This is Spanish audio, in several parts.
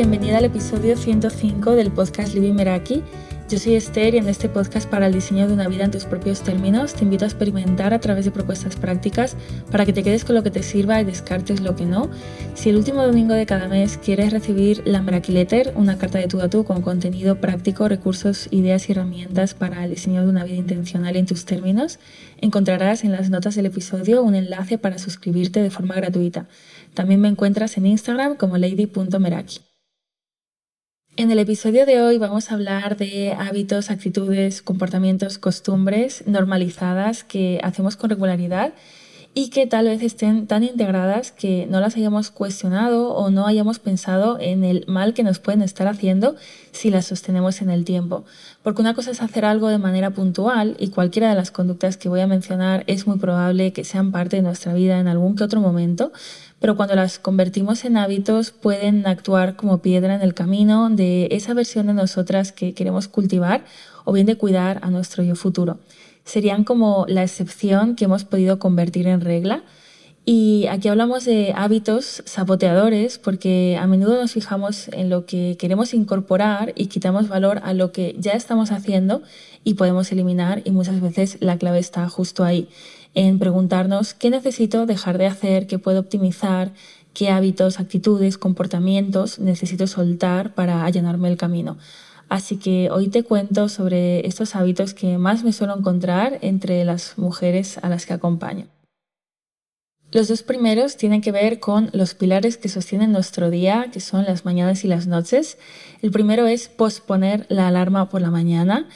bienvenida al episodio 105 del podcast Living Meraki. Yo soy Esther y en este podcast para el diseño de una vida en tus propios términos te invito a experimentar a través de propuestas prácticas para que te quedes con lo que te sirva y descartes lo que no. Si el último domingo de cada mes quieres recibir la Meraki Letter, una carta de tú a tú con contenido práctico, recursos, ideas y herramientas para el diseño de una vida intencional en tus términos, encontrarás en las notas del episodio un enlace para suscribirte de forma gratuita. También me encuentras en Instagram como lady.meraki. En el episodio de hoy vamos a hablar de hábitos, actitudes, comportamientos, costumbres normalizadas que hacemos con regularidad y que tal vez estén tan integradas que no las hayamos cuestionado o no hayamos pensado en el mal que nos pueden estar haciendo si las sostenemos en el tiempo. Porque una cosa es hacer algo de manera puntual y cualquiera de las conductas que voy a mencionar es muy probable que sean parte de nuestra vida en algún que otro momento, pero cuando las convertimos en hábitos pueden actuar como piedra en el camino de esa versión de nosotras que queremos cultivar o bien de cuidar a nuestro yo futuro. Serían como la excepción que hemos podido convertir en regla. Y aquí hablamos de hábitos saboteadores porque a menudo nos fijamos en lo que queremos incorporar y quitamos valor a lo que ya estamos haciendo y podemos eliminar y muchas veces la clave está justo ahí en preguntarnos qué necesito dejar de hacer, qué puedo optimizar, qué hábitos, actitudes, comportamientos necesito soltar para allanarme el camino. Así que hoy te cuento sobre estos hábitos que más me suelo encontrar entre las mujeres a las que acompaño. Los dos primeros tienen que ver con los pilares que sostienen nuestro día, que son las mañanas y las noches. El primero es posponer la alarma por la mañana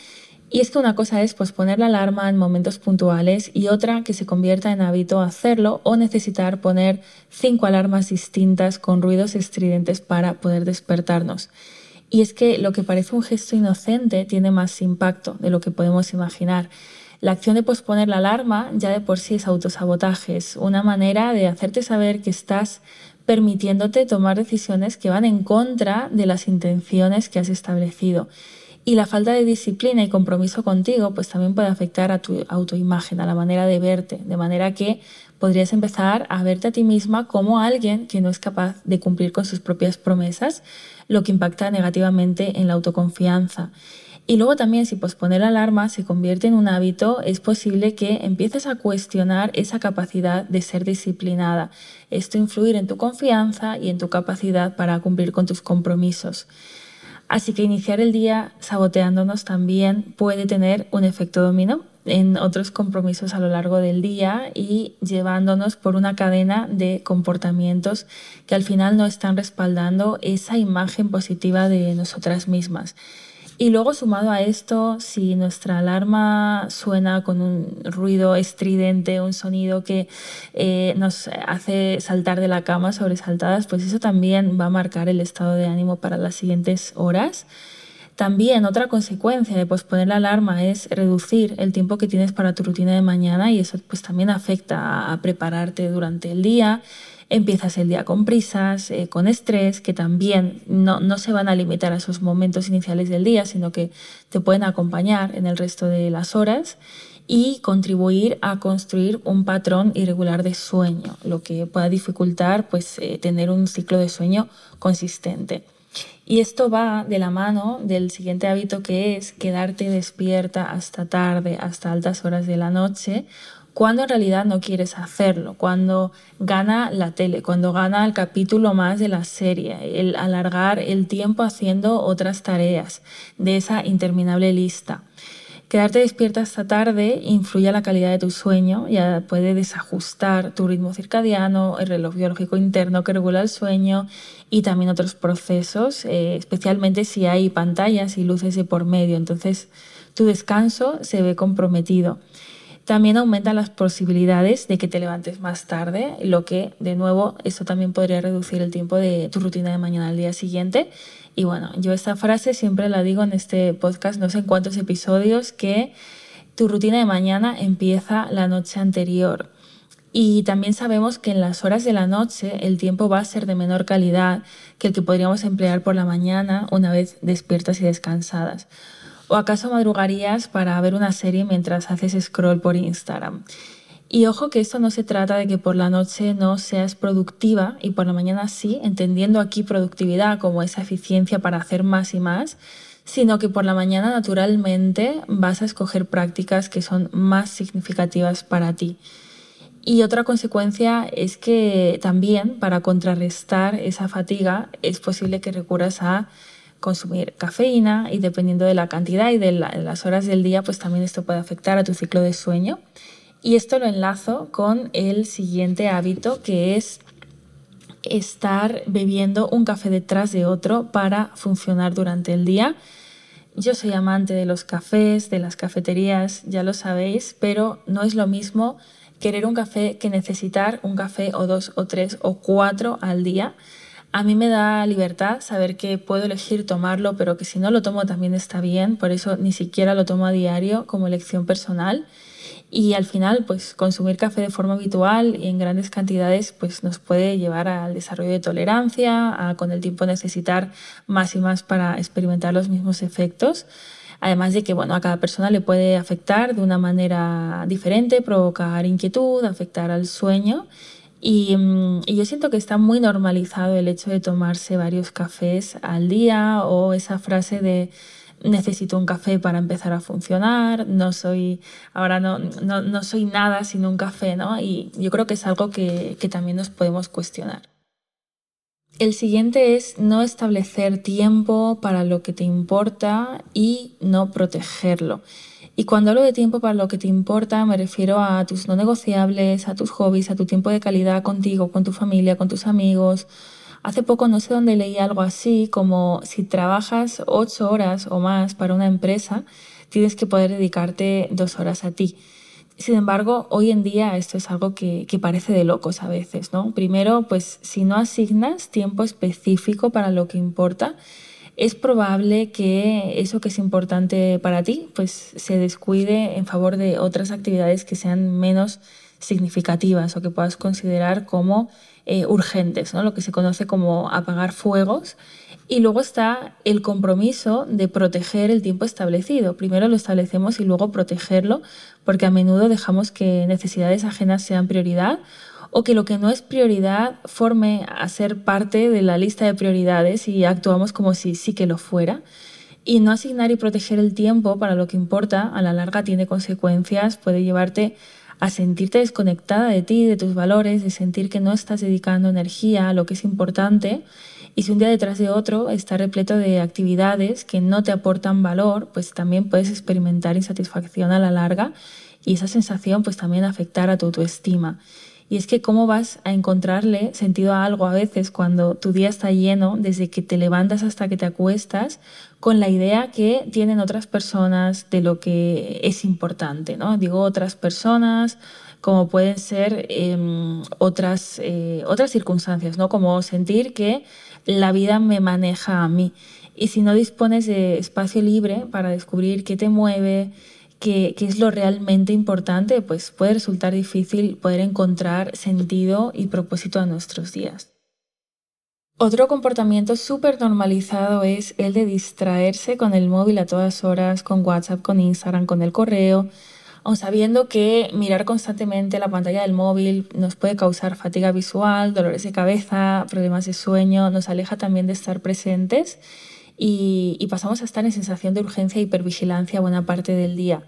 y es una cosa es posponer la alarma en momentos puntuales y otra que se convierta en hábito hacerlo o necesitar poner cinco alarmas distintas con ruidos estridentes para poder despertarnos. Y es que lo que parece un gesto inocente tiene más impacto de lo que podemos imaginar. La acción de posponer la alarma ya de por sí es autosabotaje, es una manera de hacerte saber que estás permitiéndote tomar decisiones que van en contra de las intenciones que has establecido. Y la falta de disciplina y compromiso contigo pues también puede afectar a tu autoimagen, a la manera de verte, de manera que podrías empezar a verte a ti misma como alguien que no es capaz de cumplir con sus propias promesas, lo que impacta negativamente en la autoconfianza. Y luego también si posponer la alarma se convierte en un hábito, es posible que empieces a cuestionar esa capacidad de ser disciplinada. Esto influir en tu confianza y en tu capacidad para cumplir con tus compromisos. Así que iniciar el día saboteándonos también puede tener un efecto dominó en otros compromisos a lo largo del día y llevándonos por una cadena de comportamientos que al final no están respaldando esa imagen positiva de nosotras mismas. Y luego sumado a esto, si nuestra alarma suena con un ruido estridente, un sonido que eh, nos hace saltar de la cama sobresaltadas, pues eso también va a marcar el estado de ánimo para las siguientes horas. También otra consecuencia de posponer la alarma es reducir el tiempo que tienes para tu rutina de mañana y eso pues también afecta a prepararte durante el día empiezas el día con prisas, eh, con estrés, que también no, no, se van a limitar a esos momentos iniciales del día, sino que te pueden acompañar en el resto de las horas y contribuir a construir un patrón irregular de sueño, lo que pueda dificultar pues, eh, tener un ciclo de sueño consistente. Y esto va de la mano del siguiente hábito que es quedarte despierta hasta tarde, hasta altas horas de la noche cuando en realidad no quieres hacerlo, cuando gana la tele, cuando gana el capítulo más de la serie, el alargar el tiempo haciendo otras tareas de esa interminable lista. Quedarte despierta hasta tarde influye a la calidad de tu sueño, ya puede desajustar tu ritmo circadiano, el reloj biológico interno que regula el sueño y también otros procesos, eh, especialmente si hay pantallas y luces de por medio. Entonces tu descanso se ve comprometido. También aumenta las posibilidades de que te levantes más tarde, lo que de nuevo eso también podría reducir el tiempo de tu rutina de mañana al día siguiente. Y bueno, yo esta frase siempre la digo en este podcast, no sé en cuántos episodios, que tu rutina de mañana empieza la noche anterior. Y también sabemos que en las horas de la noche el tiempo va a ser de menor calidad que el que podríamos emplear por la mañana una vez despiertas y descansadas. ¿O acaso madrugarías para ver una serie mientras haces scroll por Instagram? Y ojo que esto no se trata de que por la noche no seas productiva y por la mañana sí, entendiendo aquí productividad como esa eficiencia para hacer más y más, sino que por la mañana naturalmente vas a escoger prácticas que son más significativas para ti. Y otra consecuencia es que también para contrarrestar esa fatiga es posible que recurras a consumir cafeína y dependiendo de la cantidad y de, las horas del día, pues también esto puede afectar a tu ciclo de sueño. Y esto lo enlazo con el siguiente hábito que es estar bebiendo un café detrás de otro para funcionar durante el día. Yo soy amante de los cafés, de las cafeterías, ya lo sabéis, pero no es lo mismo querer un café que necesitar un café o dos o tres o cuatro al día. A mí me da libertad saber que puedo elegir tomarlo, pero que si no lo tomo también está bien, por eso ni siquiera lo tomo a diario como elección personal y al final pues consumir café de forma habitual y en grandes cantidades pues nos puede llevar al desarrollo de tolerancia, a con el tiempo necesitar más y más para experimentar los mismos efectos. Además de que bueno, a cada persona le puede afectar de una manera diferente, provocar inquietud, afectar al sueño. Y, mm, y, yo siento que está muy normalizado el hecho de tomarse varios cafés al día o esa frase de necesito un café para empezar a funcionar, no soy, ahora no, no, no soy nada sin un café, ¿no? Y yo creo que es algo que, que también nos podemos cuestionar. El siguiente es no establecer tiempo para lo que te importa y no protegerlo. Y cuando hablo de tiempo para lo que te importa, me refiero a tus no negociables, a tus hobbies, a tu tiempo de calidad contigo, con tu familia, con tus amigos, Hace poco no sé dónde leí algo así como si trabajas ocho horas o más para una empresa, tienes que poder dedicarte dos horas a ti. Sin embargo, hoy en día esto es algo que, que, parece de locos a veces, ¿no? Primero, pues si no asignas tiempo específico para lo que importa, es probable que eso que es importante para ti, pues se descuide en favor de otras actividades que sean menos significativas o que puedas considerar como eh, urgentes, ¿no? lo que se conoce como apagar fuegos. Y luego está el compromiso de proteger el tiempo establecido. Primero lo establecemos y luego protegerlo, porque a menudo dejamos que necesidades ajenas sean prioridad o que lo que no es prioridad forme a ser parte de la lista de prioridades y actuamos como si sí que lo fuera. Y no asignar y proteger el tiempo para lo que importa a la larga tiene consecuencias, puede llevarte a sentirte desconectada de ti, de tus valores, de sentir que no estás dedicando energía a lo que es importante. Y si un día detrás de otro está repleto de actividades que no te aportan valor, pues también puedes experimentar insatisfacción a la larga y esa sensación pues también afectar a tu autoestima. Y es que cómo vas a encontrarle sentido a algo a veces cuando tu día está lleno, desde que te levantas hasta que te acuestas, con la idea que tienen otras personas de lo que es importante, ¿no? Digo otras personas, como pueden ser em, otras, eh, otras circunstancias, ¿no? Como sentir que la vida me maneja a mí. Y si no dispones de espacio libre para descubrir qué te mueve, qué es lo realmente importante, pues puede resultar difícil poder encontrar sentido y propósito a nuestros días. Otro comportamiento súper normalizado es el de distraerse con el móvil a todas horas, con WhatsApp, con Instagram, con el correo, aun sabiendo que mirar constantemente la pantalla del móvil nos puede causar fatiga visual, dolores de cabeza, problemas de sueño, nos aleja también de estar presentes y, pasamos a estar en sensación de urgencia e hipervigilancia buena parte del día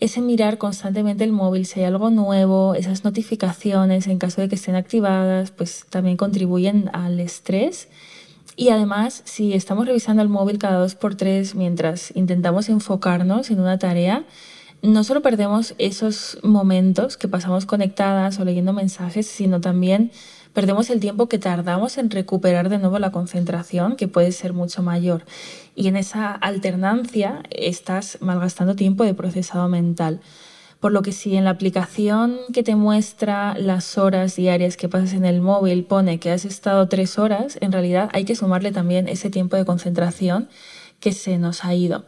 ese mirar constantemente el móvil, si hay algo nuevo, esas notificaciones en caso de que estén activadas, pues también contribuyen al estrés. Y además, si estamos revisando el móvil cada dos por tres mientras intentamos enfocarnos en una tarea, no solo perdemos esos momentos que pasamos conectadas o leyendo mensajes, sino también perdemos el tiempo que tardamos en recuperar de nuevo la concentración, que puede ser mucho mayor. Y en esa alternancia estás malgastando tiempo de procesado mental. Por lo que si en la aplicación que te muestra las horas diarias que pasas en el móvil pone que has estado tres horas, en realidad hay que sumarle también ese tiempo de concentración que se nos ha ido.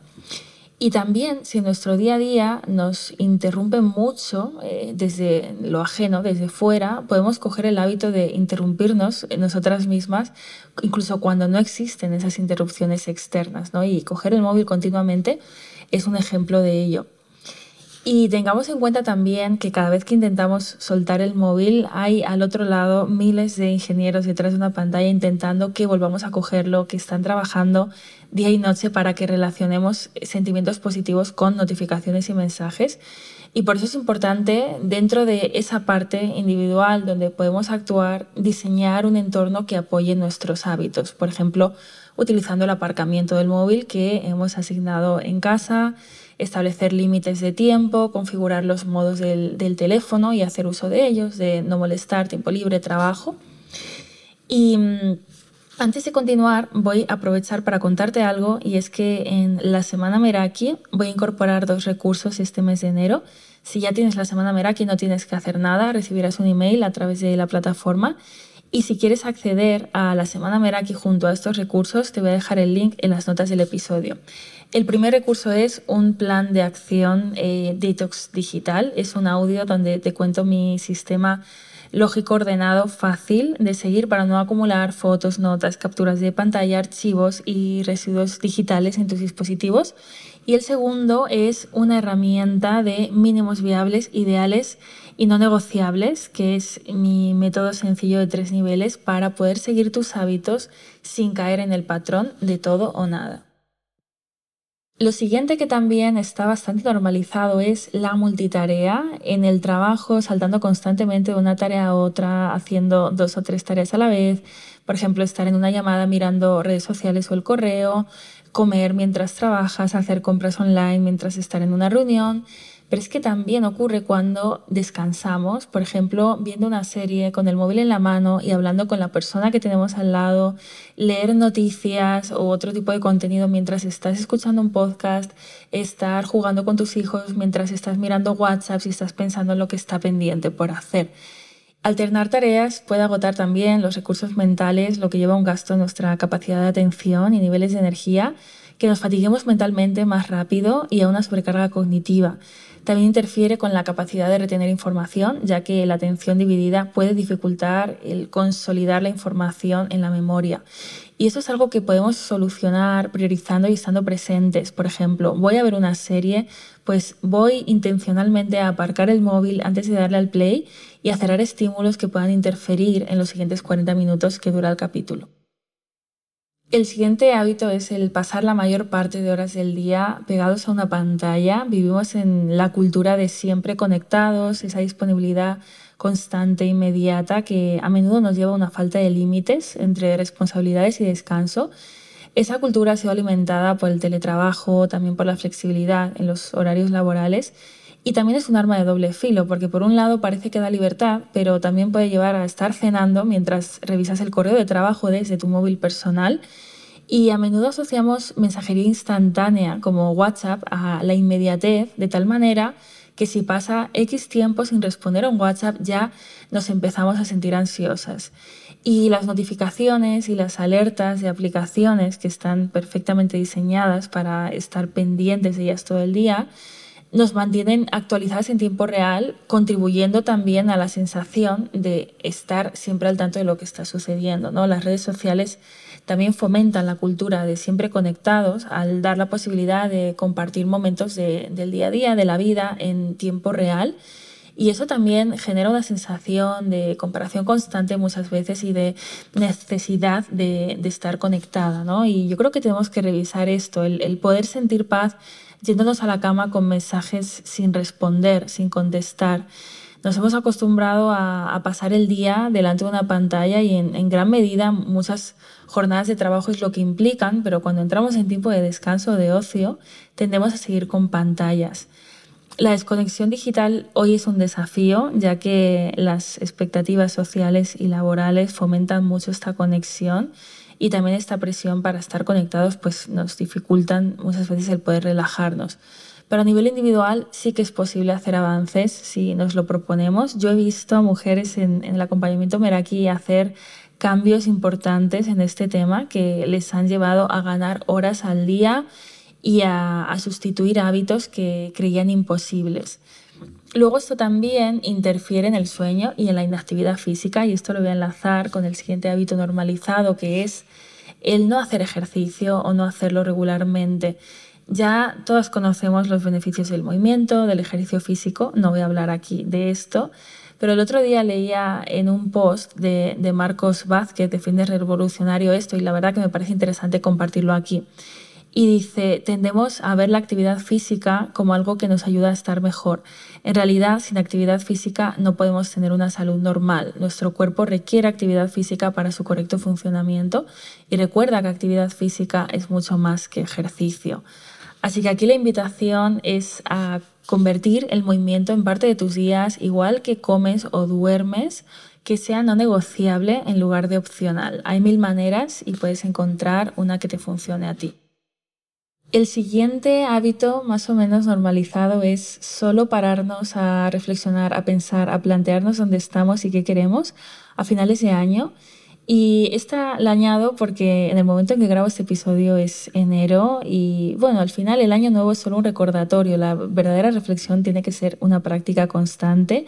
Y también si nuestro día a día nos interrumpe mucho eh, desde lo ajeno, desde fuera, podemos coger el hábito de interrumpirnos nosotras mismas, incluso cuando no existen esas interrupciones externas, ¿no? Y coger el móvil continuamente es un ejemplo de ello. Y tengamos en cuenta también que cada vez que intentamos soltar el móvil hay al otro lado miles de ingenieros detrás de una pantalla intentando que volvamos a cogerlo, que están trabajando día y noche para que relacionemos sentimientos positivos con notificaciones y mensajes. Y por eso es importante, dentro de esa parte individual donde podemos actuar, diseñar un entorno que apoye nuestros hábitos. Por ejemplo, utilizando el aparcamiento del móvil que hemos asignado en casa, establecer límites de tiempo, configurar los modos del, teléfono y hacer uso de ellos, de no molestar, tiempo libre, trabajo. Y mm, antes de continuar, voy a aprovechar para contarte algo y es que en la semana Meraki voy a incorporar dos recursos este mes de enero. Si ya tienes la semana Meraki no tienes que hacer nada, recibirás un email a través de la plataforma y si quieres acceder a la Semana Meraki junto a estos recursos, te voy a dejar el link en las notas del episodio. El primer recurso es un plan de acción eh, detox digital. Es un audio donde te cuento mi sistema lógico ordenado fácil de seguir para no acumular fotos, notas, capturas de pantalla, archivos y residuos digitales en tus dispositivos. Y el segundo es una herramienta de mínimos viables ideales y no negociables, que es mi método sencillo de tres niveles para poder seguir tus hábitos sin caer en el patrón de todo o nada. Lo siguiente que también está bastante normalizado es la multitarea en el trabajo, saltando constantemente de una tarea a otra, haciendo dos o tres tareas a la vez. Por ejemplo, estar en una llamada mirando redes sociales o el correo, comer mientras trabajas, hacer compras online mientras estar en una reunión. Pero es que también ocurre cuando descansamos, por ejemplo, viendo una serie con el móvil en la mano y hablando con la persona que tenemos al lado, leer noticias o otro tipo de contenido mientras estás escuchando un podcast, estar jugando con tus hijos mientras estás mirando WhatsApp y estás pensando en lo que está pendiente por hacer. Alternar tareas puede agotar también los recursos mentales, lo que lleva a un gasto en nuestra capacidad de atención y niveles de energía, que nos fatiguemos mentalmente más rápido y a una sobrecarga cognitiva. También interfiere con la capacidad de retener información, ya que la atención dividida puede dificultar el consolidar la información en la memoria. Y eso es algo que podemos solucionar priorizando y estando presentes. Por ejemplo, voy a ver una serie, pues voy intencionalmente a aparcar el móvil antes de darle al play y a cerrar estímulos que puedan interferir en los siguientes 40 minutos que dura el capítulo. El siguiente hábito es el pasar la mayor parte de horas del día pegados a una pantalla. Vivimos en la cultura de siempre conectados, esa disponibilidad constante, inmediata, que a menudo nos lleva a una falta de límites entre responsabilidades y descanso. Esa cultura ha sido alimentada por el teletrabajo, también por la flexibilidad en los horarios laborales y también es un arma de doble filo, porque por un lado parece que da libertad, pero también puede llevar a estar cenando mientras revisas el correo de trabajo desde tu móvil personal. Y a menudo asociamos mensajería instantánea como WhatsApp a la inmediatez, de tal manera que si pasa X tiempo sin responder a un WhatsApp ya nos empezamos a sentir ansiosas. Y las notificaciones y las alertas de aplicaciones que están perfectamente diseñadas para estar pendientes de ellas todo el día, nos mantienen actualizadas en tiempo real, contribuyendo también a la sensación de estar siempre al tanto de lo que está sucediendo. ¿no? Las redes sociales también fomentan la cultura de siempre conectados al dar la posibilidad de compartir momentos del día a día, de la vida en tiempo real. Y eso también genera una sensación de comparación constante muchas veces y de necesidad de, estar conectada. ¿no? Y yo creo que tenemos que revisar esto, el poder sentir paz yéndonos a la cama con mensajes sin responder, sin contestar. Nos hemos acostumbrado a, pasar el día delante de una pantalla y en, gran medida muchas jornadas de trabajo es lo que implican, pero cuando entramos en tiempo de descanso o de ocio tendemos a seguir con pantallas. La desconexión digital hoy es un desafío, ya que las expectativas sociales y laborales fomentan mucho esta conexión y también esta presión para estar conectados pues nos dificultan muchas veces el poder relajarnos. Pero a nivel individual sí que es posible hacer avances si nos lo proponemos. Yo he visto a mujeres en, el acompañamiento Meraki hacer cambios importantes en este tema que les han llevado a ganar horas al día y a, a sustituir hábitos que creían imposibles. Luego esto también interfiere en el sueño y en la inactividad física y esto lo voy a enlazar con el siguiente hábito normalizado que es el no hacer ejercicio o no hacerlo regularmente. Ya todas conocemos los beneficios del movimiento, del ejercicio físico, no voy a hablar aquí de esto, pero el otro día leía en un post de, de Marcos Vázquez de de Revolucionario esto y la verdad que me parece interesante compartirlo aquí. Y dice, tendemos a ver la actividad física como algo que nos ayuda a estar mejor. En realidad, sin actividad física no podemos tener una salud normal. Nuestro cuerpo requiere actividad física para su correcto funcionamiento y recuerda que actividad física es mucho más que ejercicio. Así que aquí la invitación es a convertir el movimiento en parte de tus días, igual que comes o duermes, que sea no negociable en lugar de opcional. Hay mil maneras y puedes encontrar una que te funcione a ti. El siguiente hábito más o menos normalizado es solo pararnos a reflexionar, a pensar, a plantearnos dónde estamos y qué queremos a finales de año. Y esta la porque en el momento en que grabo este episodio es enero y bueno, al final el año nuevo es solo un recordatorio, la verdadera reflexión tiene que ser una práctica constante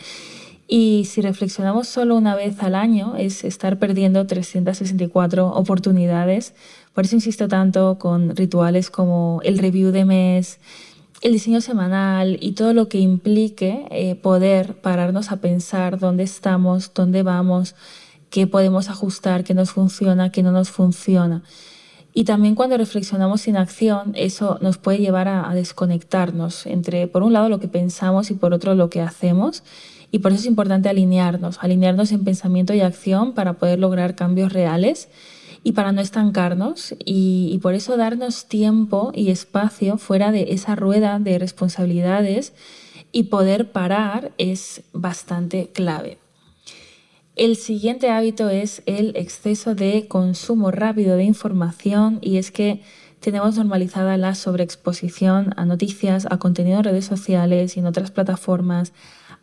y si reflexionamos solo una vez al año es estar perdiendo 364 oportunidades. Por eso insisto tanto con rituales como el review de mes, el diseño semanal y todo lo que implique eh, poder pararnos a pensar dónde estamos, dónde vamos, qué podemos ajustar, qué nos funciona, qué no nos funciona. Y también cuando reflexionamos sin acción, eso nos puede llevar a, desconectarnos entre, por un lado, lo que pensamos y por otro, lo que hacemos. Y por eso es importante alinearnos, alinearnos en pensamiento y acción para poder lograr cambios reales y para no estancarnos. Y, por eso darnos tiempo y espacio fuera de esa rueda de responsabilidades y poder parar es bastante clave. El siguiente hábito es el exceso de consumo rápido de información y es que tenemos normalizada la sobreexposición a noticias, a contenido en redes sociales y en otras plataformas,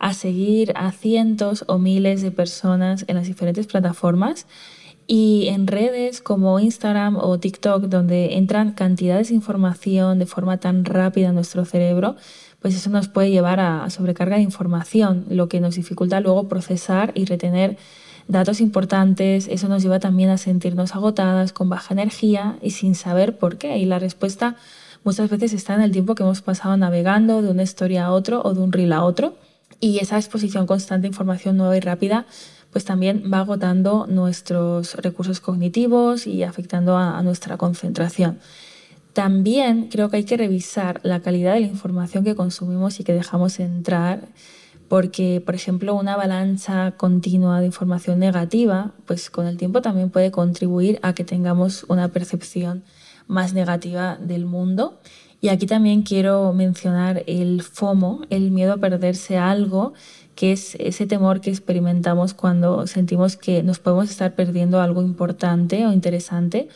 a seguir a cientos o miles de personas en las diferentes plataformas y en redes como Instagram o TikTok donde entran cantidades de información de forma tan rápida en nuestro cerebro, pues eso nos puede llevar a sobrecarga de información, lo que nos dificulta luego procesar y retener datos importantes, eso nos lleva también a sentirnos agotadas, con baja energía y sin saber por qué. Y la respuesta muchas veces está en el tiempo que hemos pasado navegando de una historia a otro o de un reel a otro. Y esa exposición constante a información nueva y rápida pues también va agotando nuestros recursos cognitivos y afectando a nuestra concentración. También creo que hay que revisar la calidad de la información que consumimos y que dejamos entrar, porque, por ejemplo, una avalancha continua de información negativa, pues con el tiempo también puede contribuir a que tengamos una percepción más negativa del mundo. Y aquí también quiero mencionar el FOMO, el miedo a perderse algo, que es ese temor que experimentamos cuando sentimos que nos podemos estar perdiendo algo importante o interesante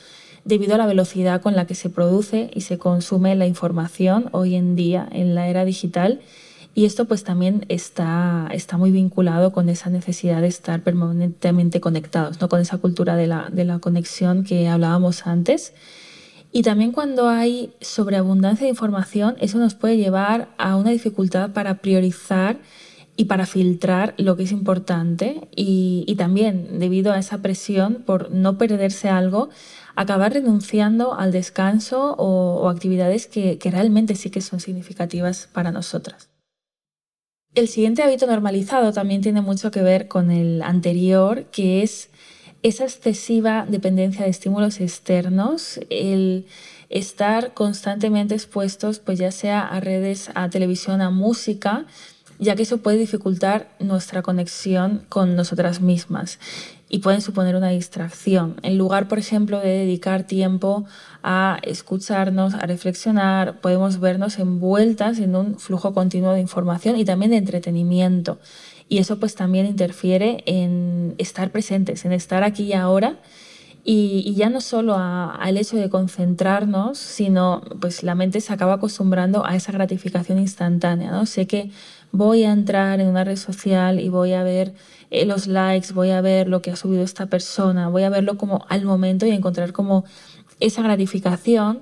debido a la velocidad con la que se produce y se consume la información hoy en día en la era digital. Y esto pues también está, está muy vinculado con esa necesidad de estar permanentemente conectados, ¿no? con esa cultura de la, de la conexión que hablábamos antes. Y también cuando hay sobreabundancia de información, eso nos puede llevar a una dificultad para priorizar y para filtrar lo que es importante y, también debido a esa presión por no perderse algo, acabar renunciando al descanso o, actividades que, que realmente sí que son significativas para nosotras. El siguiente hábito normalizado también tiene mucho que ver con el anterior, que es esa excesiva dependencia de estímulos externos, el estar constantemente expuestos, pues ya sea a redes, a televisión, a música, ya que eso puede dificultar nuestra conexión con nosotras mismas y pueden suponer una distracción. En lugar, por ejemplo, de dedicar tiempo a escucharnos, a reflexionar, podemos vernos envueltas en un flujo continuo de información y también de entretenimiento. Y eso pues también interfiere en estar presentes, en estar aquí y ahora. Y, ya no solo al hecho de concentrarnos, sino pues la mente se acaba acostumbrando a esa gratificación instantánea. ¿no? Sé que voy a entrar en una red social y voy a ver eh, los likes, voy a ver lo que ha subido esta persona, voy a verlo como al momento y encontrar como esa gratificación.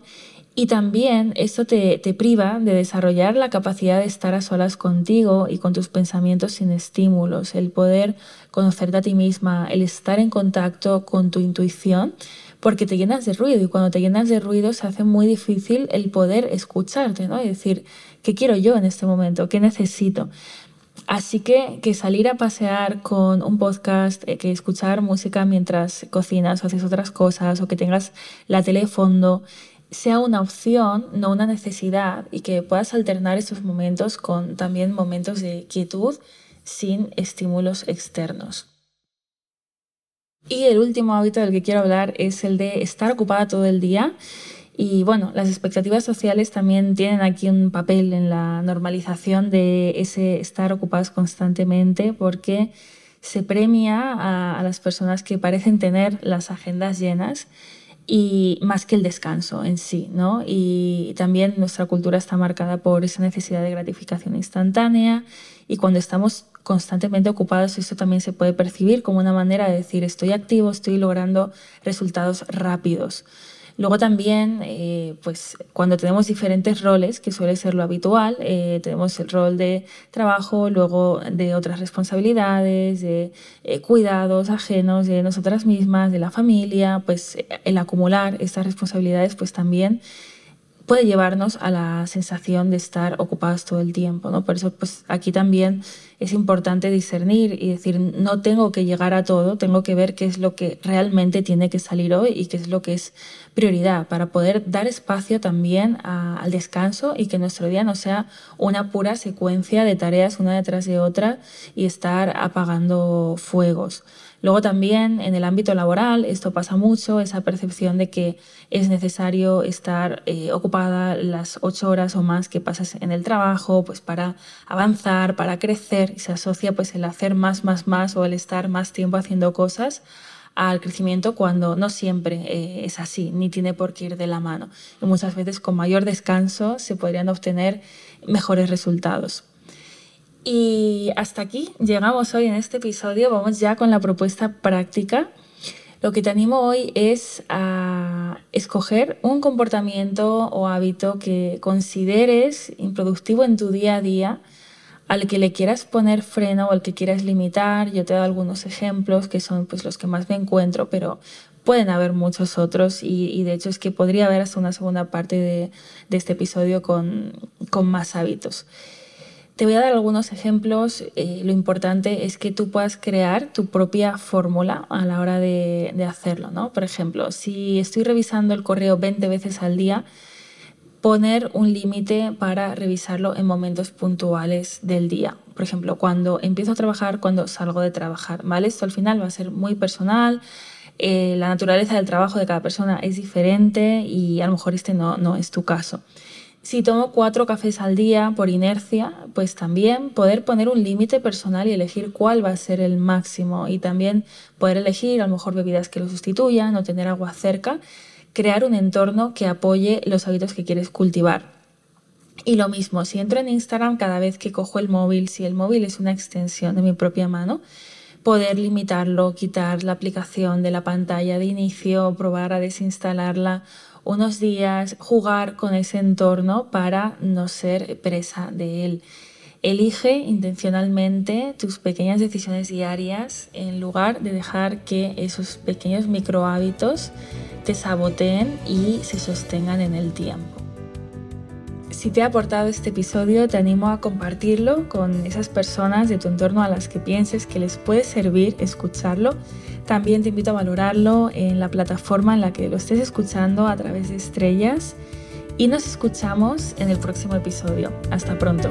Y también esto te, te priva de desarrollar la capacidad de estar a solas contigo y con tus pensamientos sin estímulos, el poder conocerte a ti misma, el estar en contacto con tu intuición, porque te llenas de ruido y cuando te llenas de ruido se hace muy difícil el poder escucharte, ¿no? Y decir, ¿qué quiero yo en este momento? ¿Qué necesito? Así que que salir a pasear con un podcast, eh, que escuchar música mientras cocinas o haces otras cosas o que tengas la tele de fondo, sea una opción, no una necesidad, y que puedas alternar estos momentos con también momentos de quietud sin estímulos externos. Y el último hábito del que quiero hablar es el de estar ocupada todo el día. Y bueno, las expectativas sociales también tienen aquí un papel en la normalización de ese estar ocupados constantemente porque se premia a, a las personas que parecen tener las agendas llenas y más que el descanso en sí, ¿no? Y también nuestra cultura está marcada por esa necesidad de gratificación instantánea y cuando estamos constantemente ocupados esto también se puede percibir como una manera de decir estoy activo, estoy logrando resultados rápidos. Luego también, eh, pues cuando tenemos diferentes roles, que suele ser lo habitual, eh, tenemos el rol de trabajo, luego de otras responsabilidades, de eh, cuidados ajenos de nosotras mismas, de la familia, pues el acumular estas responsabilidades, pues también puede llevarnos a la sensación de estar ocupados todo el tiempo. ¿no? Por eso pues, aquí también es importante discernir y decir, no tengo que llegar a todo, tengo que ver qué es lo que realmente tiene que salir hoy y qué es lo que es prioridad para poder dar espacio también al descanso y que nuestro día no sea una pura secuencia de tareas una detrás de otra y estar apagando fuegos. Luego también en el ámbito laboral esto pasa mucho, esa percepción de que es necesario estar eh, ocupada las ocho horas o más que pasas en el trabajo, pues para avanzar, para crecer, y se asocia pues el hacer más, más, más o el estar más tiempo haciendo cosas al crecimiento cuando no siempre eh, es así, ni tiene por qué ir de la mano. Muchas veces con mayor descanso se podrían obtener mejores resultados. Y hasta aquí llegamos hoy en este episodio. Vamos ya con la propuesta práctica. Lo que te animo hoy es a escoger un comportamiento o hábito que consideres improductivo en tu día a día, al que le quieras poner freno o al que quieras limitar. Yo te he dado algunos ejemplos que son pues, los que más me encuentro, pero pueden haber muchos otros y, de hecho es que podría haber hasta una segunda parte de, este episodio con, con más hábitos. Te voy a dar algunos ejemplos. Eh, lo importante es que tú puedas crear tu propia fórmula a la hora de, hacerlo. ¿no? Por ejemplo, si estoy revisando el correo 20 veces al día, poner un límite para revisarlo en momentos puntuales del día. Por ejemplo, cuando empiezo a trabajar, cuando salgo de trabajar. ¿vale? Esto al final va a ser muy personal. Eh, la naturaleza del trabajo de cada persona es diferente y a lo mejor este no, no es tu caso. Si tomo cuatro cafés al día por inercia, pues también poder poner un límite personal y elegir cuál va a ser el máximo y también poder elegir a lo mejor bebidas que lo sustituyan o tener agua cerca, crear un entorno que apoye los hábitos que quieres cultivar. Y lo mismo, si entro en Instagram cada vez que cojo el móvil, si el móvil es una extensión de mi propia mano, poder limitarlo, quitar la aplicación de la pantalla de inicio, probar a desinstalarla unos días, jugar con ese entorno para no ser presa de él. Elige intencionalmente tus pequeñas decisiones diarias en lugar de dejar que esos pequeños micro hábitos te saboteen y se sostengan en el tiempo. Si te ha aportado este episodio, te animo a compartirlo con esas personas de tu entorno a las que pienses que les puede servir escucharlo también te invito a valorarlo en la plataforma en la que lo estés escuchando a través de estrellas y nos escuchamos en el próximo episodio. Hasta pronto.